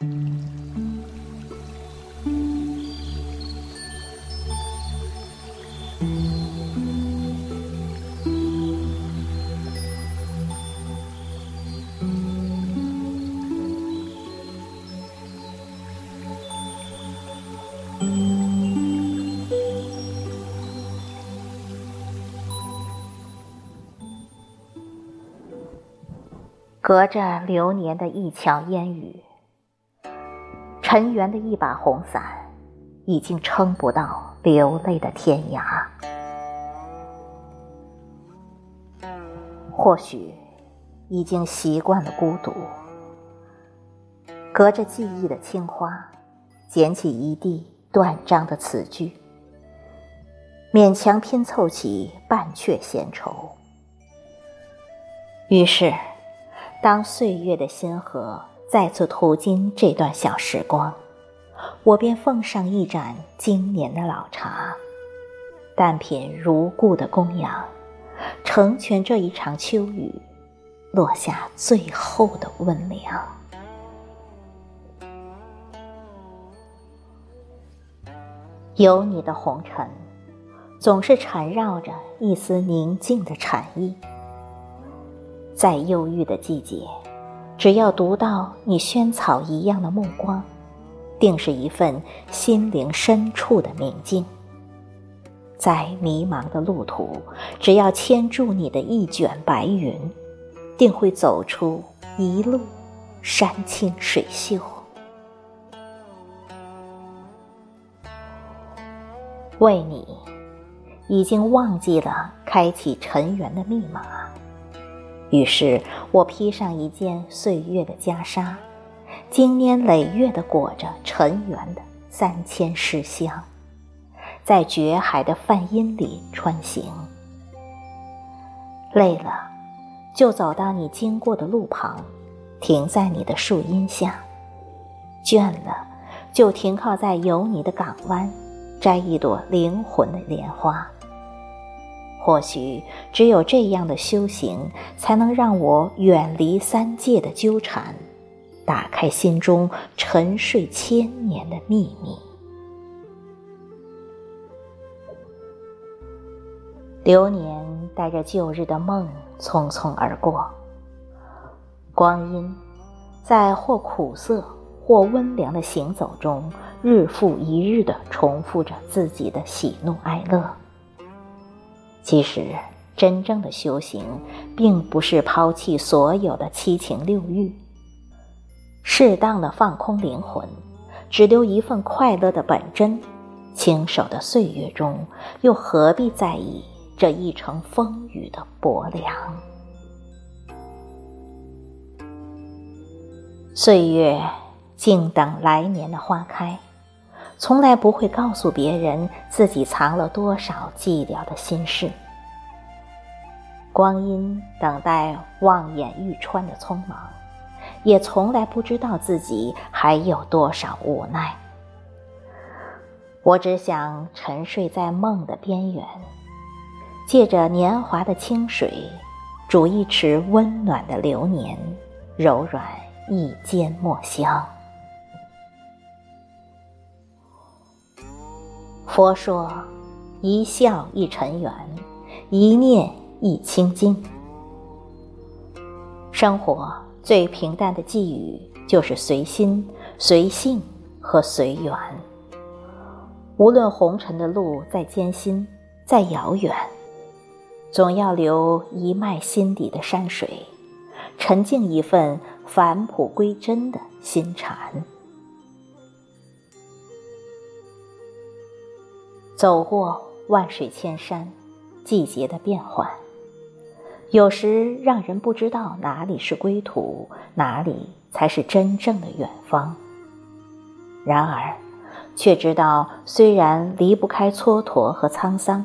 隔着流年的一桥烟雨，尘缘的一把红伞，已经撑不到流泪的天涯。或许已经习惯了孤独，隔着记忆的青花，捡起一地断章的词句，勉强拼凑起半阙闲愁。于是。当岁月的星河再次途经这段小时光，我便奉上一盏经年的老茶，淡品如故的供养，成全这一场秋雨落下最后的温凉。有你的红尘，总是缠绕着一丝宁静的禅意。在忧郁的季节，只要读到你萱草一样的目光，定是一份心灵深处的宁静。在迷茫的路途，只要牵住你的一卷白云，定会走出一路山清水秀。为你，已经忘记了开启尘缘的密码。于是我披上一件岁月的袈裟，经年累月的裹着尘缘的三千诗香，在绝海的梵音里穿行。累了，就走到你经过的路旁，停在你的树荫下；倦了，就停靠在有你的港湾，摘一朵灵魂的莲花。或许只有这样的修行，才能让我远离三界的纠缠，打开心中沉睡千年的秘密。流年带着旧日的梦匆匆而过，光阴在或苦涩或温凉的行走中，日复一日的重复着自己的喜怒哀乐。其实，真正的修行，并不是抛弃所有的七情六欲，适当的放空灵魂，只留一份快乐的本真。轻手的岁月中，又何必在意这一程风雨的薄凉？岁月静等来年的花开，从来不会告诉别人自己藏了多少寂寥的心事。光阴等待望眼欲穿的匆忙，也从来不知道自己还有多少无奈。我只想沉睡在梦的边缘，借着年华的清水，煮一池温暖的流年，柔软一间墨香。佛说：一笑一尘缘，一念。一清净，生活最平淡的寄语就是随心、随性和随缘。无论红尘的路再艰辛、再遥远，总要留一脉心底的山水，沉静一份返璞归真的心禅。走过万水千山，季节的变换。有时让人不知道哪里是归途，哪里才是真正的远方。然而，却知道虽然离不开蹉跎和沧桑，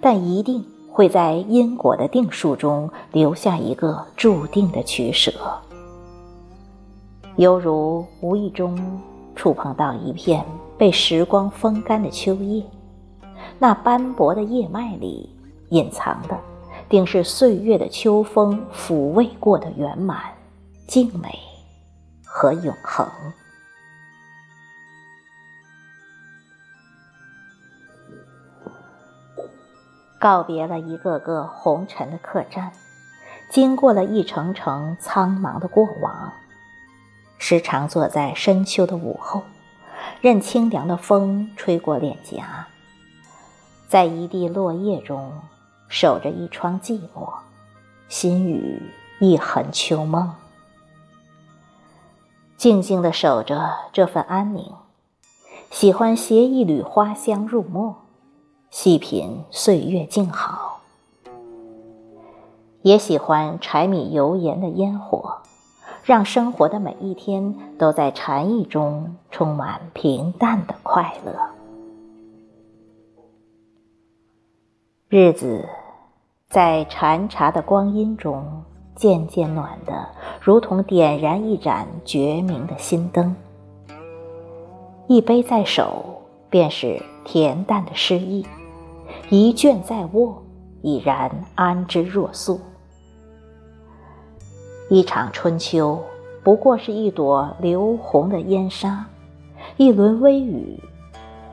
但一定会在因果的定数中留下一个注定的取舍。犹如无意中触碰到一片被时光风干的秋叶，那斑驳的叶脉里隐藏的定是岁月的秋风抚慰过的圆满静美和永恒。告别了一个个红尘的客栈经过了一程程苍茫的过往时常坐在深秋的午后任清凉的风吹过脸颊在一地落叶中守着一窗寂寞，心语一痕秋梦，静静的守着这份安宁，喜欢携一缕花香入墨。细品岁月静好，也喜欢柴米油盐的烟火，让生活的每一天都在禅意中充满平淡的快乐。日子在禅茶的光阴中渐渐暖的，如同点燃一盏绝明的心灯。一杯在手，便是恬淡的诗意。一卷在握，已然安之若素。一场春秋，不过是一朵流红的烟沙；一轮微雨，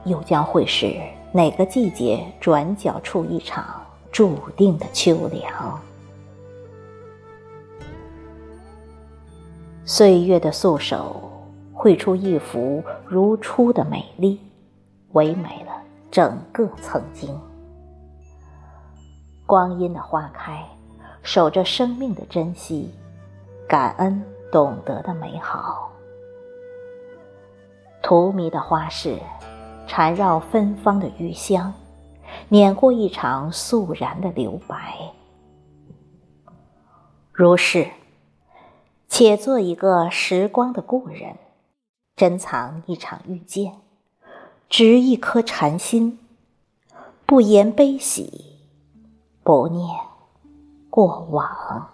又将会是哪个季节转角处一场注定的秋凉？岁月的素手，绘出一幅如初的美丽，唯美了整个曾经。光阴的花开，守着生命的珍惜，感恩懂得的美好。荼蘼的花事，缠绕芬芳的余香，碾过一场肃然的留白。如是，且做一个时光的故人，珍藏一场遇见，执一颗禅心，不言悲喜，不念过往。